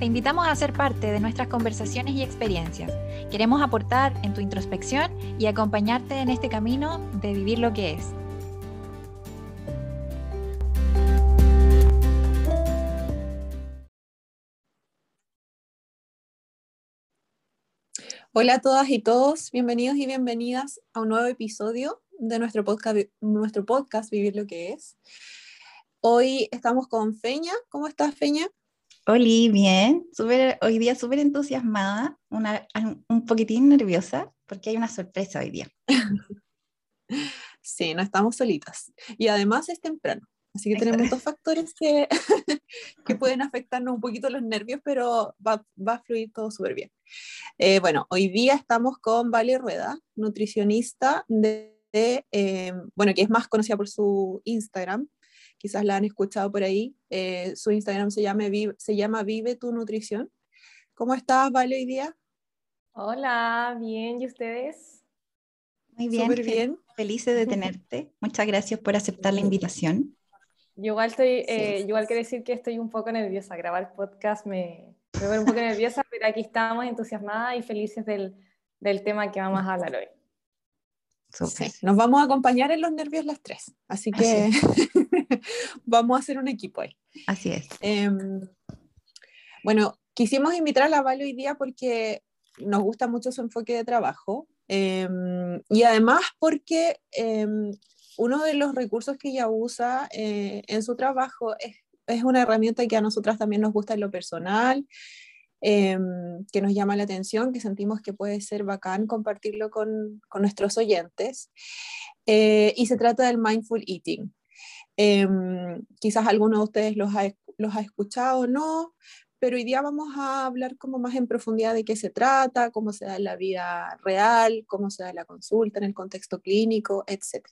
Te invitamos a ser parte de nuestras conversaciones y experiencias. Queremos aportar en tu introspección y acompañarte en este camino de vivir lo que es. Hola a todas y todos, bienvenidos y bienvenidas a un nuevo episodio de nuestro podcast, nuestro podcast Vivir lo que es. Hoy estamos con Feña. ¿Cómo estás, Feña? Oli, bien, super, hoy día súper entusiasmada, una, un poquitín nerviosa, porque hay una sorpresa hoy día. Sí, no estamos solitas. Y además es temprano, así que tenemos dos factores que, que pueden afectarnos un poquito los nervios, pero va, va a fluir todo súper bien. Eh, bueno, hoy día estamos con Vale Rueda, nutricionista de, eh, bueno, que es más conocida por su Instagram, quizás la han escuchado por ahí. Eh, su Instagram se llama, Vive, se llama Vive tu Nutrición. ¿Cómo estás, Vale, hoy día? Hola, bien, ¿y ustedes? Muy bien, Súper bien. Felices de tenerte. Muchas gracias por aceptar la invitación. Yo igual, estoy, eh, igual quiero decir que estoy un poco nerviosa. Grabar podcast me, me veo un poco nerviosa, pero aquí estamos entusiasmadas y felices del, del tema que vamos a hablar hoy. Nos vamos a acompañar en los nervios las tres, así que vamos a hacer un equipo ahí. Así es. Em, bueno, quisimos invitar a la Vale hoy día porque nos gusta mucho su enfoque de trabajo em, y además porque em, uno de los recursos que ella usa eh, en su trabajo es, es, una herramienta que a nosotras también nos gusta en lo personal Em, que nos llama la atención, que sentimos que puede ser bacán compartirlo con, con nuestros oyentes. Eh, y se trata del mindful eating. Em, quizás alguno de ustedes los ha, los ha escuchado no, pero hoy día vamos a hablar como más en profundidad de qué se trata, cómo se da en la vida real, cómo se da la consulta en el contexto clínico, etc.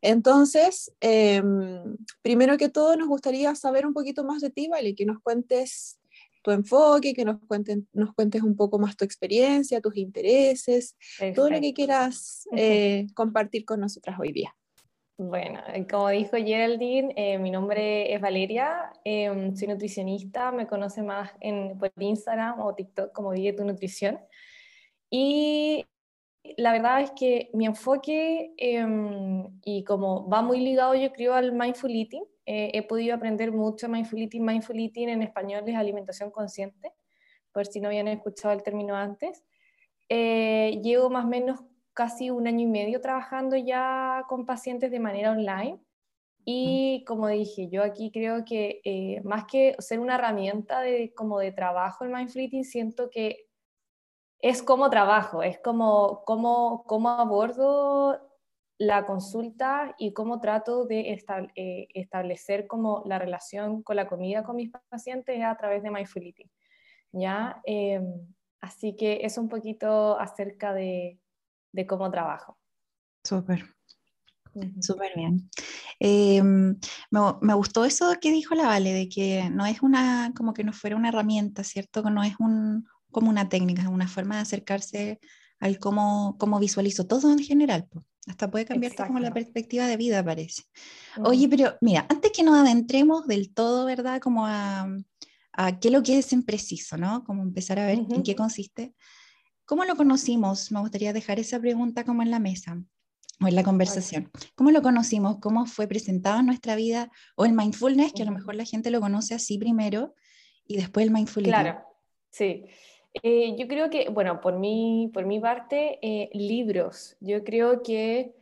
Entonces, em, primero que todo, nos gustaría saber un poquito más de ti, ¿vale? Que nos cuentes tu enfoque, que nos, cuenten, nos cuentes un poco más tu experiencia, tus intereses, todo lo que quieras eh, compartir con nosotras hoy día. Bueno, eh, como dijo Geraldine, eh, mi nombre es Valeria, em, soy nutricionista, me conoce más en, por Instagram o TikTok como Vive tu Nutrición. Y la verdad es que mi enfoque, em, y como va muy ligado yo creo al mindful eating, eh, he podido aprender mucho mindful eating. Mindful eating en español es alimentación consciente, por si no habían escuchado el término antes. Eh, llevo más o menos casi un año y medio trabajando ya con pacientes de manera online. Y como dije, yo aquí creo que eh, más que ser una herramienta de, como de trabajo en Mindful Eating, siento que es como trabajo, es como cómo, cómo abordo la consulta y cómo trato de eh, establecer como la relación con la comida con mis pacientes a través de Mindful Eating. ¿ya? Em, así que es un poquito acerca de, de cómo trabajo. Súper. Súper bien. Em, me, me, gustó eso que dijo la Vale, de que no es una, como que no fuera una herramienta, ¿cierto? No es un, como una técnica, una forma de acercarse al cómo, cómo visualizo todo en general. Pues. Hasta puede cambiarte como la perspectiva de vida, parece. Oye, pero mira, antes que nos adentremos del todo, ¿verdad? Como a, a qué es lo que es en preciso, ¿no? Como empezar a ver en qué consiste. ¿Cómo lo conocimos? Me gustaría dejar esa pregunta como en la mesa o en la conversación. ¿Cómo lo conocimos? ¿Cómo fue presentado en nuestra vida? O el mindfulness, que a lo mejor la gente lo conoce así primero y después el mindfulness. Claro, sí. Eh, yo creo que, bueno, por mi, por mi parte, eh, libros. Yo creo que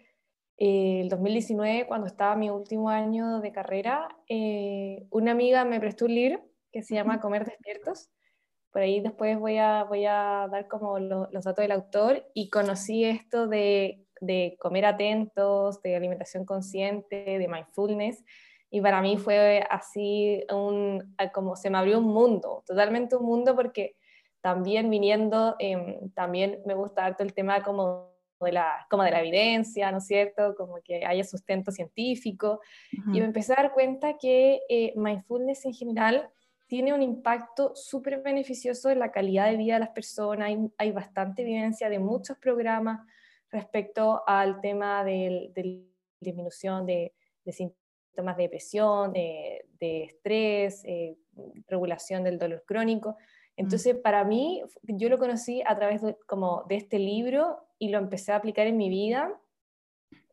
eh, el 2019, cuando estaba mi último año de carrera, una amiga me prestó un libro que se llama Comer Despiertos. Por ahí después voy a, voy a dar como los datos del autor y conocí esto de, de comer atentos, de alimentación consciente, de mindfulness y para mí fue así un, como se me abrió un mundo, totalmente un mundo porque también viniendo, em, también me gusta harto el tema como de la, como de la evidencia, ¿no es cierto? Como que haya sustento científico. Y me empecé a dar cuenta que eh, mindfulness en general tiene un impacto súper beneficioso en la calidad de vida de las personas. Hay, hay bastante evidencia de muchos programas respecto al tema de, de disminución de, de, síntomas de depresión, de, de estrés, eh, regulación del dolor crónico. Entonces, para mí, yo lo conocí a través de, como de este libro y lo empecé a aplicar en mi vida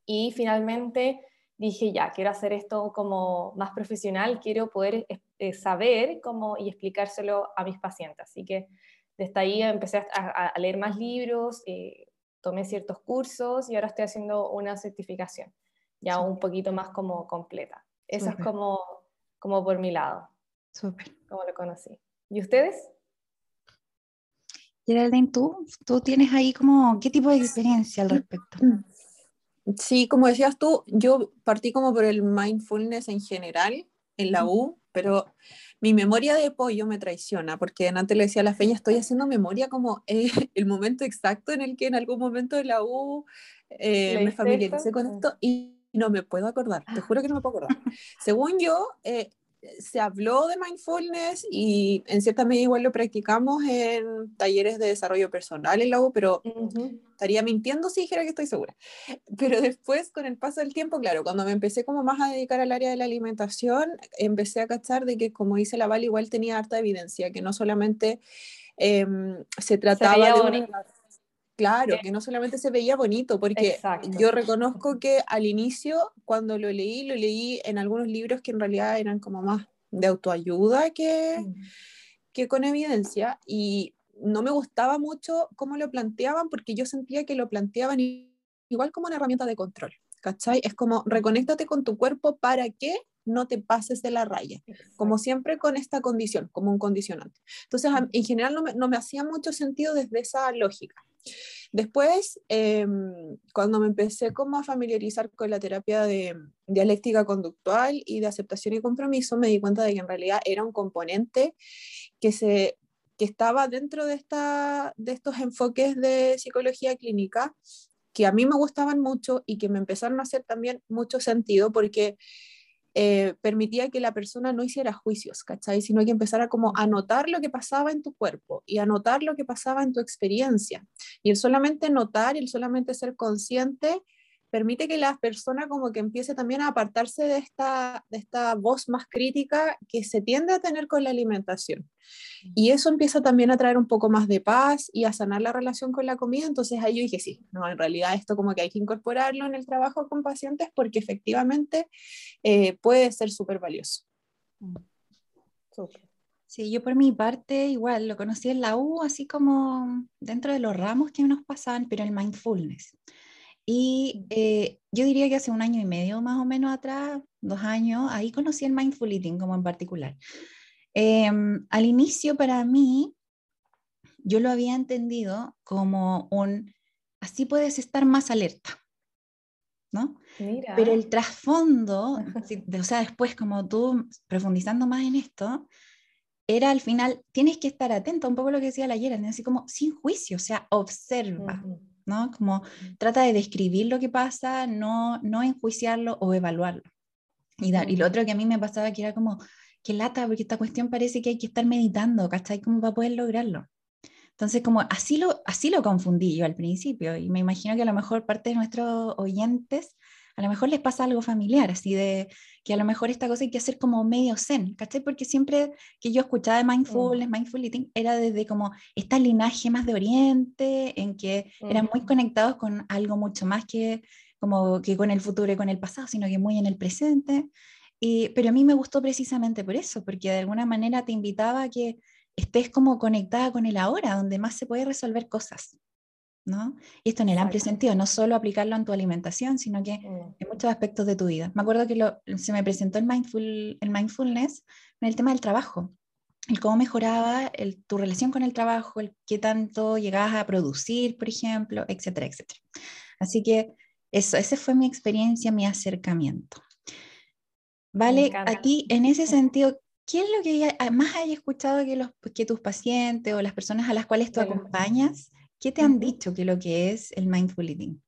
y finalmente dije, ya, quiero hacer esto como más profesional, quiero poder eh, saber cómo y explicárselo a mis pacientes. Así que desde ahí empecé a, leer más libros, eh, tomé ciertos cursos y ahora estoy haciendo una certificación, ya un poquito más como completa. Eso es como, como por mi lado. Súper. Como lo conocí. ¿Y ustedes? Geraldine, ¿tú, tú tienes ahí como, ¿qué tipo de experiencia al respecto? Sí, como decías tú, yo partí como por el mindfulness en general en la U, pero mi memoria de pollo me traiciona, porque antes le decía a la feña, estoy haciendo memoria como eh, el momento exacto en el que en algún momento de la U eh, me familiaricé con esto y no me puedo acordar, te juro que no me puedo acordar. Según yo, eh, se habló de mindfulness y en cierta medida igual lo practicamos en talleres de desarrollo personal en la U, pero estaría mintiendo si dijera que estoy segura. Pero después, con el paso del tiempo, claro, cuando me empecé como más a dedicar al área de la alimentación, empecé a cachar de que, como dice la Val, igual tenía harta evidencia, que no solamente em, se trataba de una Claro, que no solamente se veía bonito, porque yo reconozco que al inicio, cuando lo leí, lo leí en algunos libros que en realidad eran como más de autoayuda que, mm. que con evidencia, y no me gustaba mucho cómo lo planteaban, porque yo sentía que lo planteaban igual como una herramienta de control, ¿cachai? Es como, reconéctate con tu cuerpo para que no te pases de la raya, como siempre con esta condición, como un condicionante. Entonces, en general no me, no me hacía mucho sentido desde esa lógica. Después, em, cuando me empecé como a familiarizar con la terapia de dialéctica conductual y de aceptación y compromiso, me di cuenta de que en realidad era un componente que, se, que estaba dentro de, esta, de estos enfoques de psicología clínica que a mí me gustaban mucho y que me empezaron a hacer también mucho sentido porque eh, permitía que la persona no hiciera juicios, ¿cachai? Sino que empezara como a notar lo que pasaba en tu cuerpo y a notar lo que pasaba en tu experiencia. Y el solamente notar, el solamente ser consciente, permite que la persona como que empiece también a apartarse de esta, de esta voz más crítica que se tiende a tener con la alimentación. Y eso empieza también a traer un poco más de paz y a sanar la relación con la comida. Entonces ahí yo dije, sí, no, en realidad esto como que hay que incorporarlo en el trabajo con pacientes porque efectivamente eh, puede ser súper valioso. Mm. Sí, yo por mi parte igual lo conocí en la U, así como dentro de los ramos que nos pasaban, pero el mindfulness. Y eh, yo diría que hace un año y medio más o menos atrás, dos años, ahí conocí el mindful eating como en particular. Em, al inicio para mí, yo lo había entendido como un, así puedes estar más alerta, ¿no? Pero el trasfondo, o sea, después como tú profundizando más en esto, era al final, tienes que estar atento, un poco lo que decía la ayer, así como sin juicio, o sea, observa. ¿No? Como trata de describir lo que pasa, no, no enjuiciarlo o evaluarlo. Y, y lo otro que a mí me pasaba que era como, que lata, porque esta cuestión parece que hay que estar meditando, ¿cachai? ¿Cómo va a poder lograrlo? Entonces, como así lo, así lo confundí yo al principio, y me imagino que a lo mejor parte de nuestros oyentes a lo mejor les pasa algo familiar, así de que a lo mejor esta cosa hay que hacer como medio zen, ¿cachai? Porque siempre que yo escuchaba de mindfulness, mm. mindful eating, era desde como esta linaje más de Oriente, en que eran muy conectados con algo mucho más que como que con el futuro y con el pasado, sino que muy en el presente. Y, pero a mí me gustó precisamente por eso, porque de alguna manera te invitaba a que estés como conectada con el ahora, donde más se puede resolver cosas. ¿No? Y esto en el amplio sentido, no solo aplicarlo en tu alimentación, sino que mm. en muchos aspectos de tu vida. Me acuerdo que se me presentó el, mindful, el mindfulness en el tema del trabajo, el cómo mejoraba tu relación con el trabajo, el qué tanto llegabas a producir, por ejemplo, etcétera, etcétera. Así que eso, esa fue mi experiencia, mi acercamiento. Vale, a ti en ese sentido, ¿qué es lo que más hayas escuchado que, los, que tus pacientes o las personas a las cuales tú acompañas ¿Qué te han dicho que lo que es el mindful eating?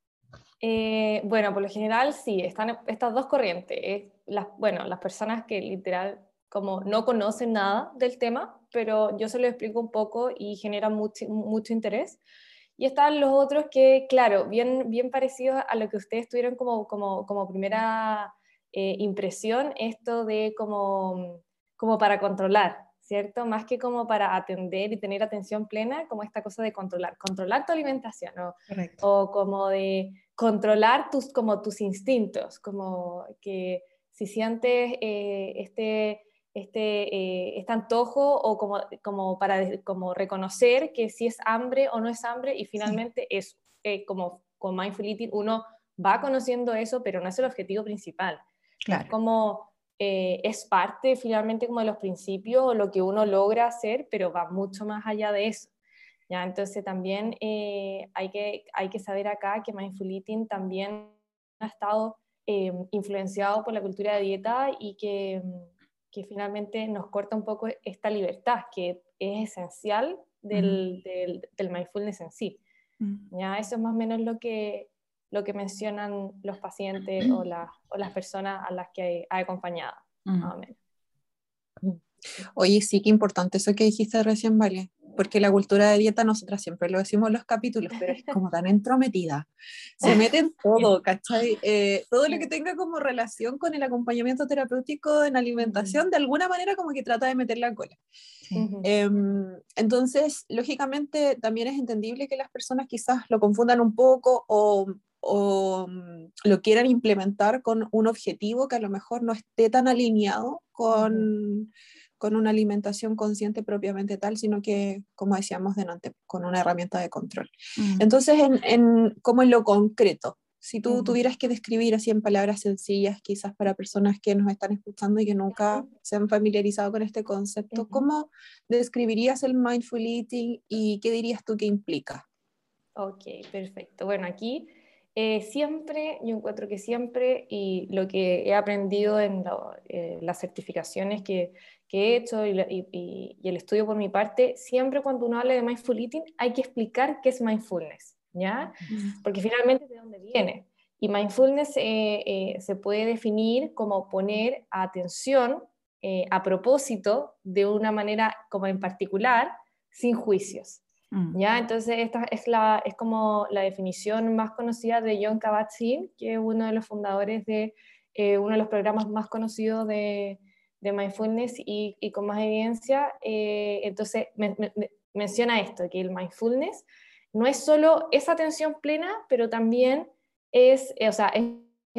Eh, bueno, por lo general sí, están estas dos corrientes. Las, bueno, las personas que literal como no conocen nada del tema, pero yo se lo explico un poco y genera mucho, mucho interés. Y están los otros que, claro, bien, bien parecidos a lo que ustedes tuvieron como, como, como primera eh, impresión, esto de como, como para controlar, ¿cierto? Más que como para atender y tener atención plena, como esta cosa de controlar, controlar tu alimentación, ¿no? o como de controlar tus, como tus instintos, como que si sientes eh, este, este, eh, este antojo o como, como para como reconocer que si es hambre o no es hambre y finalmente es eh, como con Mindful Eating uno va conociendo eso, pero no es el objetivo principal. Claro. como es parte finalmente como de los principios o lo que uno logra hacer, pero va mucho más allá de eso. ¿ya? Entonces también eh, hay, que, hay que saber acá que Mindful Eating también ha estado eh, influenciado por la cultura de dieta y que, que, finalmente nos corta un poco esta libertad que es esencial del, del, del mindfulness en sí. Mm. ¿ya? Eso es más o menos lo que, lo que mencionan los pacientes o, o las personas a las que ha acompañado. Oye, sí, qué importante eso que dijiste recién, Vale porque la cultura de dieta nosotras siempre lo decimos en los capítulos, pero es como tan entrometida. Se mete en todo, ¿cachai? Eh, todo lo que tenga como relación con el acompañamiento terapéutico en alimentación, de alguna manera como que trata de meter la cola. Em, entonces, lógicamente, también es entendible que las personas quizás lo confundan un poco o, o mm, lo quieran implementar con un objetivo que a lo mejor no esté tan alineado con con una alimentación consciente propiamente tal, sino que, como decíamos delante, con una herramienta de control. Mm. Entonces, en, en, como en lo concreto, si tú tuvieras que describir así en palabras sencillas, quizás para personas que nos están escuchando y que nunca se han familiarizado con este concepto, ¿cómo describirías el mindful eating y qué dirías tú que implica? Ok, perfecto. Bueno, aquí eh, siempre, yo encuentro que siempre, y lo que he aprendido en eh, las certificaciones que, que he hecho y, el estudio por mi parte, siempre cuando uno habla de mindful eating hay que explicar qué es mindfulness, ¿ya? Porque finalmente de dónde viene. Y mindfulness eh, se puede definir como poner atención a propósito de una manera como en particular, sin juicios. Mm. ¿Ya? Entonces, esta es, la, es como la definición más conocida de John Kabat-Zinn, que es uno de los fundadores de uno de los programas más conocidos de, de mindfulness y, con más evidencia, eh, entonces menciona esto, que el mindfulness no es solo esa atención plena, pero también es, eh, o sea, es,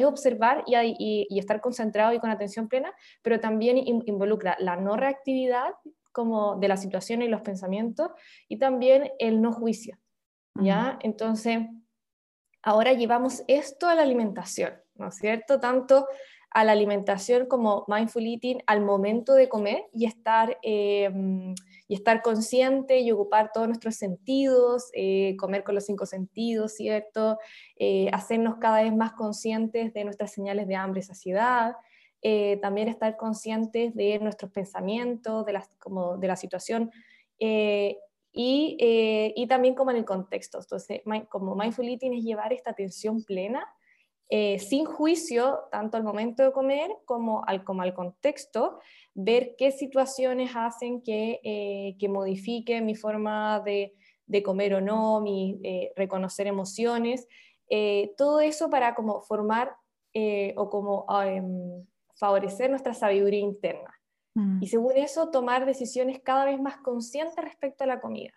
observar y, y, estar concentrado y con atención plena, pero también involucra la no reactividad como de la situación y los pensamientos y también el no juicio, ¿ya? Entonces, ahora llevamos esto a la alimentación, ¿no es cierto? Tanto a la alimentación como mindful eating al momento de comer y estar, em, y estar consciente y ocupar todos nuestros sentidos, eh, comer con los cinco sentidos, ¿cierto? Eh, hacernos cada vez más conscientes de nuestras señales de hambre y saciedad. Eh, también estar conscientes de nuestros pensamientos, de, las, como de la situación y, y, también como en el contexto. Entonces, como mindful eating es llevar esta atención plena eh, sin juicio, tanto al momento de comer como al, como al contexto, ver qué situaciones hacen que, eh, que modifique mi forma de, de, comer o no, mi, eh, reconocer emociones, todo eso para como formar o como em, favorecer nuestra sabiduría interna. Mm. Y según eso, tomar decisiones cada vez más conscientes respecto a la comida.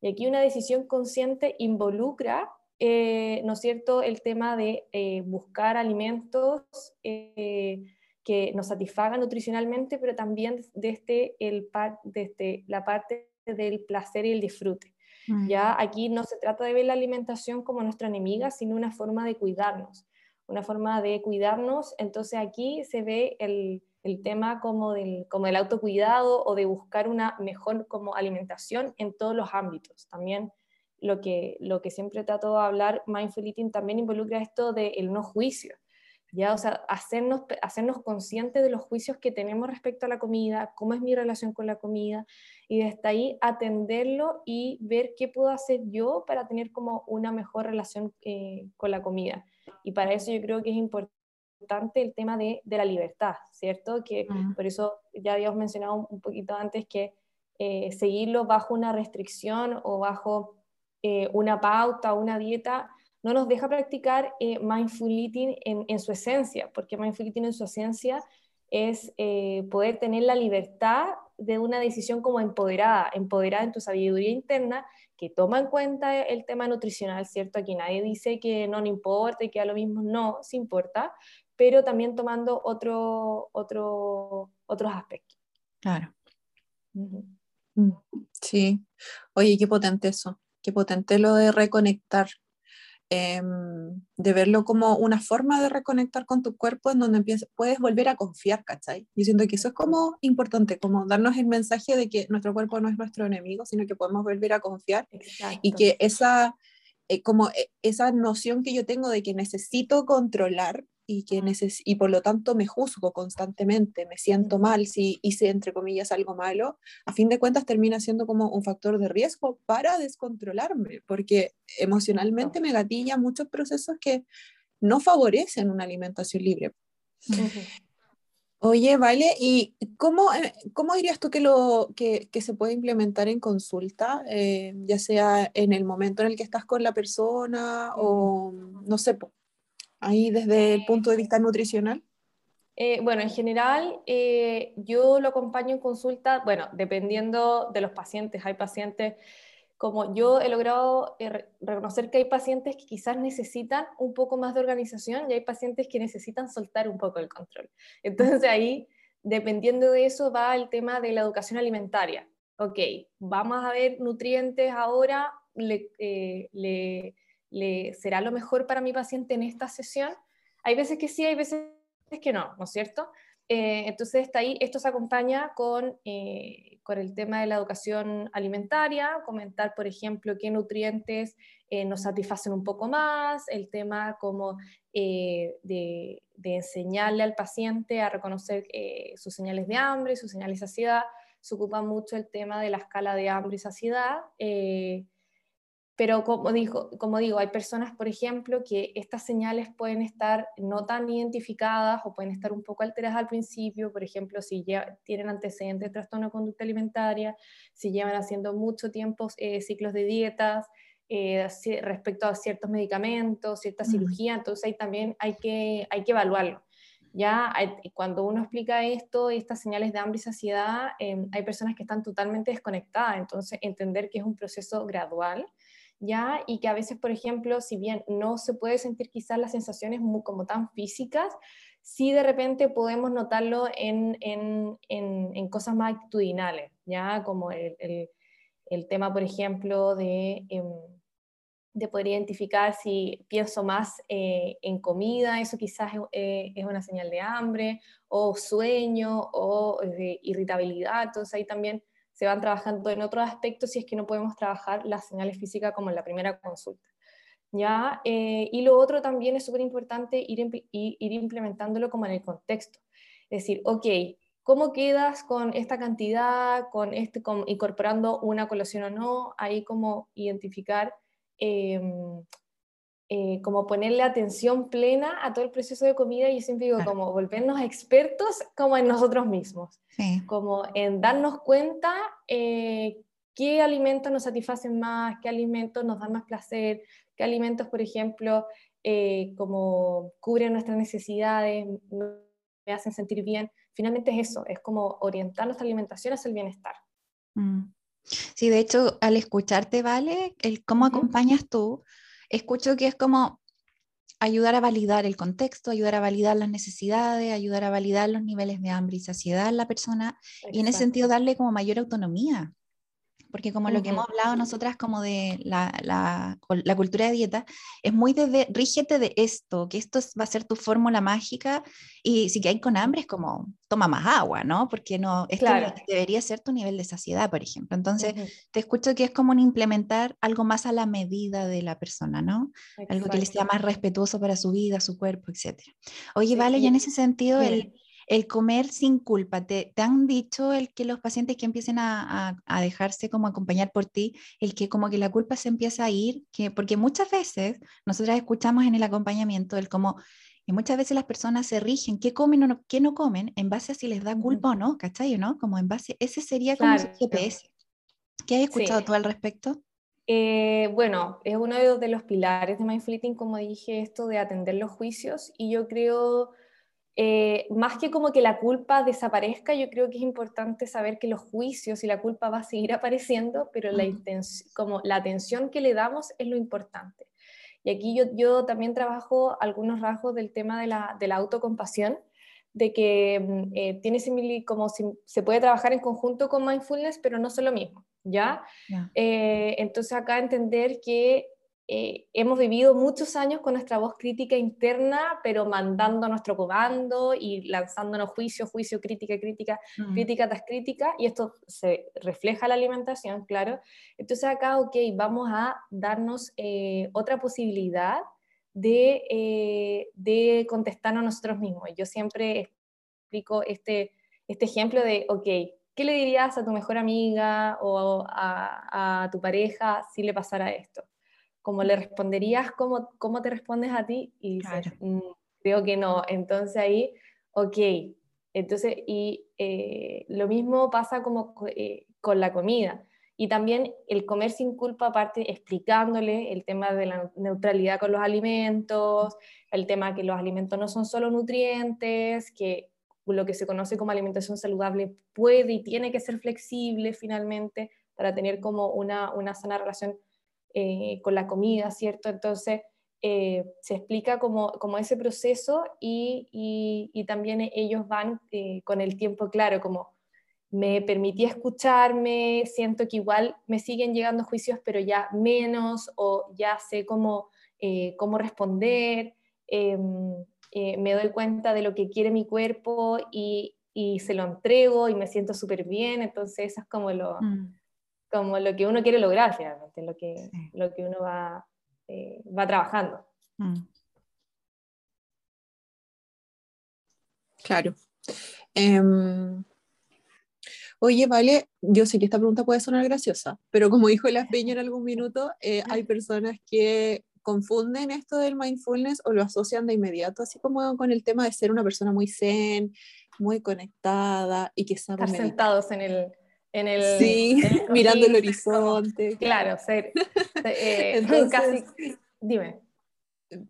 Y aquí una decisión consciente involucra eh, ¿no es cierto?, el tema de eh, buscar alimentos eh, que nos satisfagan nutricionalmente, pero también desde, el desde la parte del placer y el disfrute. Mm. Ya aquí no se trata de ver la alimentación como nuestra enemiga, sino una forma de cuidarnos, una forma de cuidarnos. Entonces aquí se ve el, el tema como del, como el autocuidado o de buscar una mejor como alimentación en todos los ámbitos. También lo que, lo que siempre trato de hablar, mindful eating también involucra esto del no juicio, ¿ya? O sea, hacernos, hacernos conscientes de los juicios que tenemos respecto a la comida, cómo es mi relación con la comida, y desde ahí atenderlo y ver qué puedo hacer yo para tener como una mejor relación eh, con la comida. Y para eso yo creo que es importante el tema de, de la libertad, ¿cierto? Que por eso ya habíamos mencionado un poquito antes que eh, seguirlo bajo una restricción o bajo eh, una pauta o una dieta no nos deja practicar eh, mindful eating en, en, su esencia, porque mindful eating en su esencia es eh, poder tener la libertad de una decisión como empoderada, empoderada en tu sabiduría interna, que toma en cuenta el tema nutricional, ¿cierto? Aquí nadie dice que no, no importa y que a lo mismo no, sí importa, pero también tomando otro, otro, otros aspectos. Claro. Sí. Oye, qué potente eso, qué potente lo de reconectar Em, de verlo como una forma de reconectar con tu cuerpo en donde puedes volver a confiar, ¿cachai? Yo siento que eso es como importante, como darnos el mensaje de que nuestro cuerpo no es nuestro enemigo, sino que podemos volver a confiar y que esa, eh, como eh, esa noción que yo tengo de que necesito controlar y, que neces y por lo tanto me juzgo constantemente, me siento mal si hice entre comillas algo malo, a fin de cuentas termina siendo como un factor de riesgo para descontrolarme, porque emocionalmente me gatilla muchos procesos que no favorecen una alimentación libre. Oye, vale, ¿y cómo, eh, cómo dirías tú que, lo, que, que se puede implementar en consulta, eh, ya sea en el momento en el que estás con la persona o no sé, ahí desde el punto de vista nutricional? Eh, bueno, en general eh, yo lo acompaño en consulta, bueno, dependiendo de los pacientes, hay pacientes, como yo he logrado eh, reconocer que hay pacientes que quizás necesitan un poco más de organización y hay pacientes que necesitan soltar un poco el control. Entonces ahí, dependiendo de eso, va el tema de la educación alimentaria. Ok, vamos a ver nutrientes ahora, le, le será lo mejor para mi paciente en esta sesión. Hay veces que sí, hay veces que no, ¿no es cierto? Eh, entonces está ahí, esto se acompaña con, eh, con el tema de la educación alimentaria, comentar, por ejemplo, qué nutrientes eh, nos satisfacen un poco más, el tema como de, de, enseñarle al paciente a reconocer sus señales de hambre, sus señales de saciedad. Se ocupa mucho el tema de la escala de hambre y saciedad. Pero como, digo, como digo, hay personas, por ejemplo, que estas señales pueden estar no tan identificadas o pueden estar un poco alteradas al principio, por ejemplo, si ya tienen antecedentes de trastorno de conducta alimentaria, si llevan haciendo mucho tiempo eh, ciclos de dietas, eh, respecto a ciertos medicamentos, cierta cirugía, entonces ahí también hay que, hay que evaluarlo. Ya cuando uno explica esto, estas señales de hambre y saciedad, em, hay personas que están totalmente desconectadas, entonces entender que es un proceso gradual ¿ya? Y que a veces, por ejemplo, si bien no se puede sentir quizás las sensaciones como tan físicas, sí de repente podemos notarlo en, en, en, cosas más actitudinales, ¿ya? Como el, el, tema, por ejemplo, de, em, de poder identificar si pienso más eh, en comida, eso quizás eh, es una señal de hambre, o sueño, o de irritabilidad, entonces ahí también se van trabajando en otros aspectos si es que no podemos trabajar las señales físicas como en la primera consulta. ¿ya? Eh, y lo otro también es súper importante ir, ir implementándolo como en el contexto. Es decir, ok, ¿cómo quedas con esta cantidad, con este, incorporando una colación o no? Ahí como identificar em, eh, como ponerle atención plena a todo el proceso de comida y siempre digo como volvernos expertos como en nosotros mismos, como en darnos cuenta eh, qué alimentos nos satisfacen más, qué alimentos nos dan más placer, qué alimentos, por ejemplo, eh, como cubren nuestras necesidades, me hacen sentir bien. Finalmente es eso, es como orientar nuestra alimentación hacia el bienestar. Mm. Sí, de hecho, al escucharte, ¿vale? El cómo acompañas tú escucho que es como ayudar a validar el contexto, ayudar a validar las necesidades, ayudar a validar los niveles de hambre y saciedad en la persona y en ese sentido darle como mayor autonomía porque como lo que hemos hablado nosotras como de la, la, la cultura de dieta, es muy de, rígete de esto, que esto va a ser tu fórmula mágica y si que hay con hambre es como, toma más agua, ¿no? Porque no, esto claro. debería ser tu nivel de saciedad, por ejemplo. Entonces, te escucho que es como un implementar algo más a la medida de la persona, ¿no? Algo que le sea más respetuoso para su vida, su cuerpo, etc. Oye, vale, y en ese sentido, el El comer sin culpa, ¿te, te han dicho el que los pacientes que empiecen a, a, dejarse como acompañar por ti, el que como que la culpa se empieza a ir? Que, porque muchas veces nosotras escuchamos en el acompañamiento el como, y muchas veces las personas se rigen qué comen o no, qué no comen en base a si les da culpa o no, ¿cachai? ¿no? Como en base, ese sería como el GPS. ¿Qué has escuchado tú al respecto? Eh, bueno, es uno de los pilares de Mindful Eating, como dije, esto de atender los juicios y yo creo, eh, más que como que la culpa desaparezca, yo creo que es importante saber que los juicios y la culpa va a seguir apareciendo, pero la, como la atención que le damos es lo importante. Y aquí yo, yo también trabajo algunos rasgos del tema de la, de la autocompasión, de que mm, eh, tiene como si, se puede trabajar en conjunto con mindfulness, pero no son lo mismo. ¿ya? Eh, entonces acá entender que eh, hemos vivido muchos años con nuestra voz crítica interna, pero mandando nuestro comando y lanzándonos juicio, juicio, crítica, crítica, mm. crítica tras crítica, y esto se refleja en la alimentación, claro. Entonces acá, ok, vamos a darnos eh, otra posibilidad de, de contestarnos a nosotros mismos. Yo siempre explico este, este ejemplo de, ok, ¿Qué le dirías a tu mejor amiga o a, tu pareja si le pasara esto? ¿Cómo le responderías? ¿Cómo, cómo te respondes a ti? Y dices, mm, creo que no. Entonces ahí, ok. Entonces, y eh, lo mismo pasa como eh, con la comida. Y también el comer sin culpa, aparte explicándole el tema de la neutralidad con los alimentos, el tema que los alimentos no son solo nutrientes, que lo que se conoce como alimentación saludable puede y tiene que ser flexible finalmente para tener como una, una sana relación eh, con la comida, ¿cierto? Entonces, eh, se explica como, como, ese proceso y, y, también ellos van eh, con el tiempo claro, como me permití escucharme, siento que igual me siguen llegando juicios, pero ya menos, o ya sé cómo, cómo responder. Em, me doy cuenta de lo que quiere mi cuerpo y, y se lo entrego y me siento súper bien, entonces eso es como lo, mm. Como lo que uno quiere lograr finalmente, lo que, lo que uno va, eh, va trabajando. Mm. Claro. Em, oye, vale, yo sé que esta pregunta puede sonar graciosa, pero como dijo la Peña en algún minuto, eh, hay personas que confunden esto del mindfulness o lo asocian de inmediato, así como con el tema de ser una persona muy zen, muy conectada y que sabe Estar sentados en el... En el sí, mirando el horizonte. Claro, ser... Eh, casi, dime.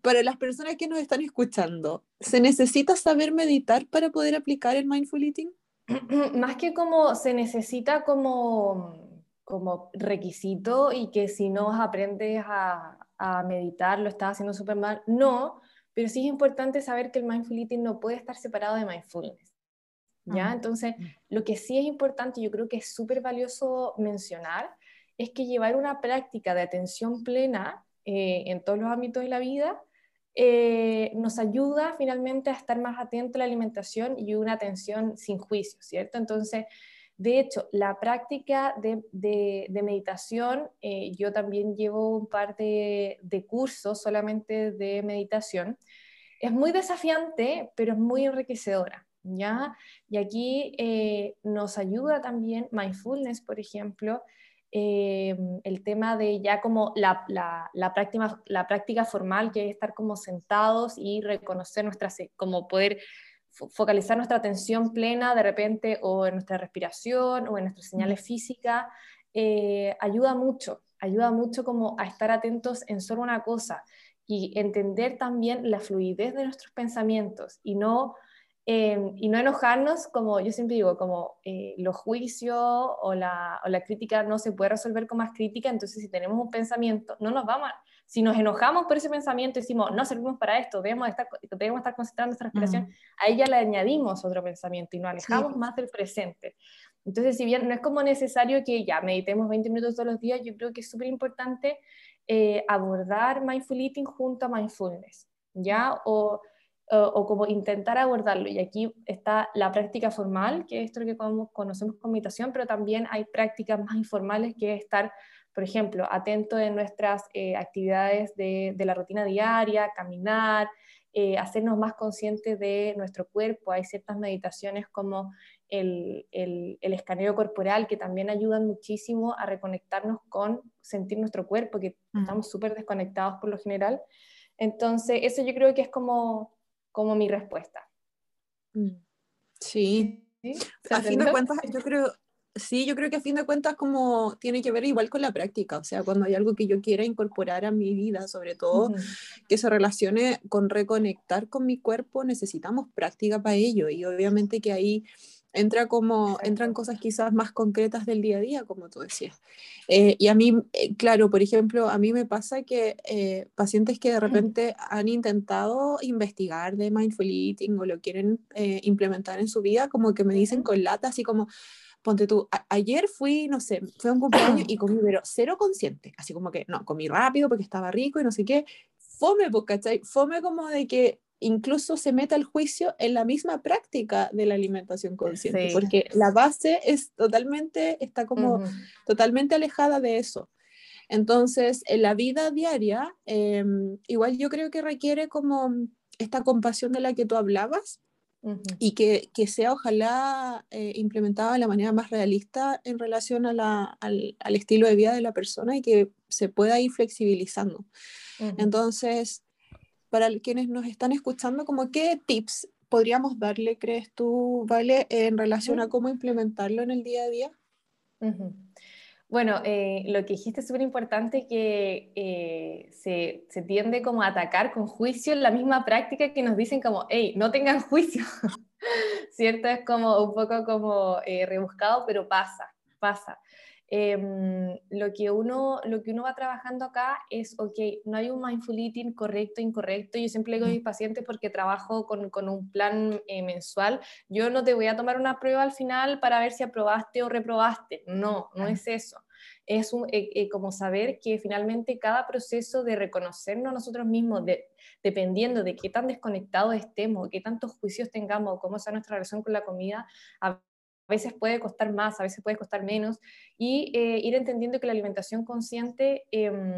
Para las personas que nos están escuchando, ¿se necesita saber meditar para poder aplicar el mindful eating? Más que como se necesita como, como requisito y que si no aprendes a, a meditar, lo estaba haciendo súper mal. No, pero sí es importante saber que el mindful eating no puede estar separado de mindfulness. ¿Ya? Entonces, mm. lo que sí es importante, yo creo que es súper valioso mencionar, es que llevar una práctica de atención plena eh, en todos los ámbitos de la vida eh, nos ayuda finalmente a estar más atento a la alimentación y una atención sin juicio, ¿cierto? Entonces, de hecho, la práctica de, meditación, eh, yo también llevo un par de, cursos solamente de meditación. Es muy desafiante, pero es muy enriquecedora. ¿Ya? Y aquí eh, nos ayuda también mindfulness, por ejemplo, eh, el tema de ya como la, práctica, la práctica formal, que es estar como sentados y reconocer nuestras, como poder focalizar nuestra atención plena de repente o en nuestra respiración o en nuestras señales físicas, eh, ayuda mucho, ayuda mucho como a estar atentos en solo una cosa y entender también la fluidez de nuestros pensamientos y no, em, y no enojarnos, como yo siempre digo, como eh, los juicios o la, o la crítica no se puede resolver con más crítica, entonces si tenemos un pensamiento, no nos vamos a si nos enojamos por ese pensamiento y decimos, no servimos para esto, debemos estar, debemos estar concentrando nuestra respiración, a ella le añadimos otro pensamiento y nos alejamos más del presente. Entonces, si bien no es como necesario que ya meditemos 20 minutos todos los días, yo creo que es súper importante eh, abordar mindful eating junto a mindfulness, ¿ya? O, o, como intentar abordarlo. Y aquí está la práctica formal, que es esto que conocemos como meditación, pero también hay prácticas más informales, que es estar por ejemplo, atento en nuestras eh, actividades de, la rutina diaria, caminar, eh, hacernos más conscientes de nuestro cuerpo. Hay ciertas meditaciones como el, el, escaneo corporal que también ayudan muchísimo a reconectarnos con sentir nuestro cuerpo, que estamos súper desconectados por lo general. Entonces, eso yo creo que es como, como mi respuesta. Mm. Sí. A fin de cuentas, yo creo, sí, yo creo que a fin de cuentas como tiene que ver igual con la práctica, o sea, cuando hay algo que yo quiera incorporar a mi vida, sobre todo que se relacione con reconectar con mi cuerpo, necesitamos práctica para ello y obviamente que ahí entra como, entran cosas quizás más concretas del día a día, como tú decías. Eh, y a mí, eh, claro, por ejemplo, a mí me pasa que eh, pacientes que de repente han intentado investigar de mindful eating o lo quieren implementar en su vida, como que me dicen con lata, así como, ponte tú, ayer fui, no sé, fue un cumpleaños y comí, pero cero consciente, así como que, no, comí rápido porque estaba rico y no sé qué, fome, pues, ¿cachai? Fome como de que incluso se meta el juicio en la misma práctica de la alimentación consciente, porque la base es totalmente, está como totalmente alejada de eso. Entonces, en la vida diaria, em, igual yo creo que requiere como esta compasión de la que tú hablabas y que, que, sea ojalá eh, implementada de la manera más realista en relación a la, al, al, estilo de vida de la persona y que se pueda ir flexibilizando. Entonces, para quienes nos están escuchando, como qué tips podríamos darle, crees tú, Vale, en relación a cómo implementarlo en el día a día? Bueno, eh, lo que dijiste es súper importante que eh, se, se, tiende como a atacar con juicio la misma práctica que nos dicen como, hey, no tengan juicio, ¿cierto? Es como un poco como eh, rebuscado, pero pasa, pasa. Em, lo, que uno, lo que uno va trabajando acá es, ok, no hay un mindful eating correcto, incorrecto. Yo siempre digo a mis pacientes porque trabajo con, con un plan eh, mensual, yo no te voy a tomar una prueba al final para ver si aprobaste o reprobaste. No, no es eso. Es un, eh, eh, como saber que finalmente cada proceso de reconocernos nosotros mismos, de, dependiendo de qué tan desconectados estemos, qué tantos juicios tengamos, cómo sea nuestra relación con la comida, a veces puede costar más, a veces puede costar menos, y eh, ir entendiendo que la alimentación consciente em,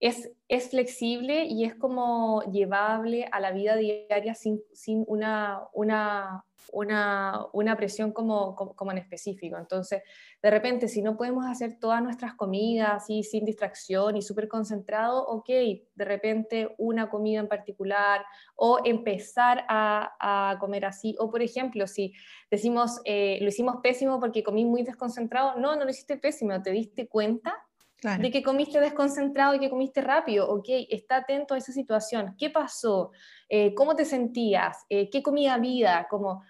es, es, flexible y es como llevable a la vida diaria sin, sin una, una, una, una presión como, como, en específico. Entonces, de repente, si no podemos hacer todas nuestras comidas así sin distracción y súper concentrado, ok, de repente una comida en particular o empezar a, a comer así. O, por ejemplo, si decimos, eh, lo hicimos pésimo porque comí muy desconcentrado, no, no lo hiciste pésimo, te diste cuenta de que comiste desconcentrado y que comiste rápido, ok, está atento a esa situación, ¿qué pasó? Eh, ¿Cómo te sentías? Eh, ¿Qué comida vida? Como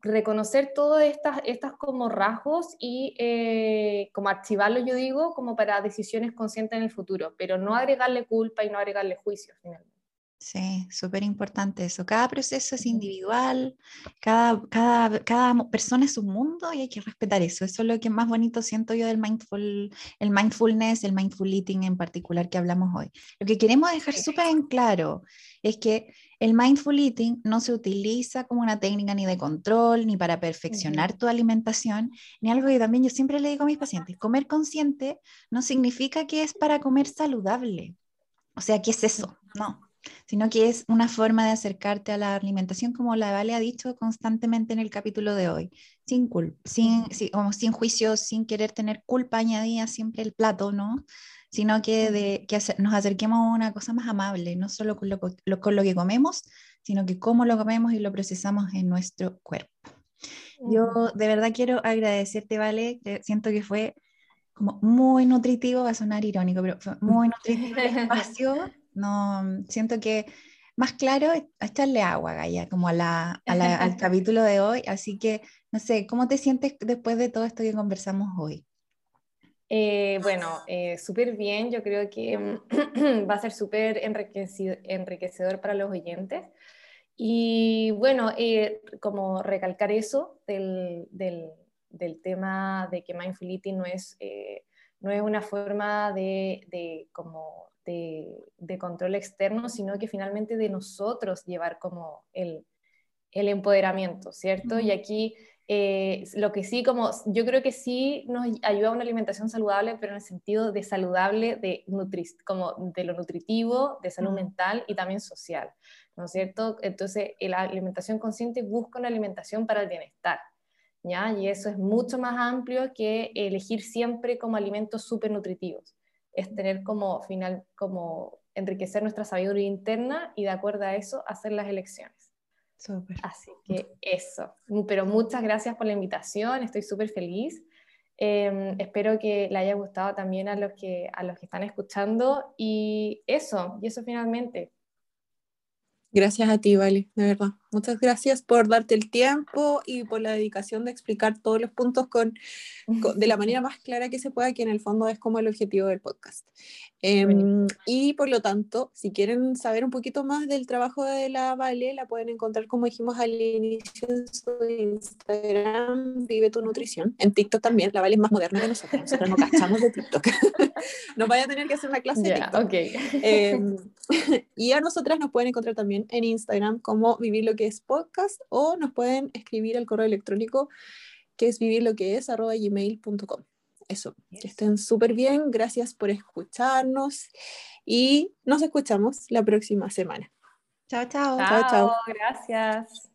reconocer todos estas, estas como rasgos y eh, como archivarlos, yo digo, como para decisiones conscientes en el futuro, pero no agregarle culpa y no agregarle juicio finalmente. Sí, súper importante eso. Cada proceso es individual, cada, cada, cada, persona es un mundo y hay que respetar eso. Eso es lo que más bonito siento yo del mindful, el mindfulness, el mindful eating en particular que hablamos hoy. Lo que queremos dejar súper en claro es que el mindful eating no se utiliza como una técnica ni de control, ni para perfeccionar tu alimentación, ni algo que también yo siempre le digo a mis pacientes, comer consciente no significa que es para comer saludable. O sea, ¿qué es eso? No, sino que es una forma de acercarte a la alimentación, como la Vale ha dicho constantemente en el capítulo de hoy, sin, sin, como sin juicio, sin querer tener culpa añadida siempre el plato, ¿no? Sino que, de, que nos acerquemos a una cosa más amable, no solo con lo, con lo que comemos, sino que cómo lo comemos y lo procesamos en nuestro cuerpo. Yo de verdad quiero agradecerte, Vale, siento que fue como muy nutritivo, va a sonar irónico, pero fue muy nutritivo el espacio no, siento que más claro es echarle agua, Gaya, como a la, al capítulo de hoy. Así que, no sé, ¿cómo te sientes después de todo esto que conversamos hoy? Eh, bueno, eh, súper bien. Yo creo que va a ser súper enriquecedor para los oyentes. Y bueno, eh, como recalcar eso del, del, del, tema de que mindful eating no es, no es una forma de, de como de, control externo, sino que finalmente de nosotros llevar como el, el empoderamiento, ¿cierto? Y aquí Eh, lo que sí, como yo creo que sí nos ayuda a una alimentación saludable, pero en el sentido de saludable, de, como de lo nutritivo, de salud mental y también social, ¿no es cierto? Entonces, la alimentación consciente busca una alimentación para el bienestar, ¿ya? Y eso es mucho más amplio que elegir siempre como alimentos súper nutritivos. Es tener como final, como enriquecer nuestra sabiduría interna y de acuerdo a eso hacer las elecciones. Así que eso. Pero muchas gracias por la invitación, estoy súper feliz. Em, espero que le haya gustado también a los, que, a los que están escuchando. Y eso, y eso finalmente. Gracias a ti, Vale, de verdad. Muchas gracias por darte el tiempo y por la dedicación de explicar todos los puntos con, de la manera más clara que se pueda, que en el fondo es como el objetivo del podcast. Em, y por lo tanto, si quieren saber un poquito más del trabajo de la Vale, la pueden encontrar, como dijimos al inicio, en su Instagram, Vive tu Nutrición. En TikTok también, la Vale es más moderna que nosotros, nosotros no cachamos de TikTok. nos vaya a tener que hacer una clase de TikTok. Em, y a nosotras nos pueden encontrar también en Instagram como Vivir lo que es podcast o nos pueden escribir al correo electrónico que es vivir lo que es arroba gmail.com. Eso, que estén súper bien, gracias por escucharnos y nos escuchamos la próxima semana. Chao, chao. Chao, chao. Gracias.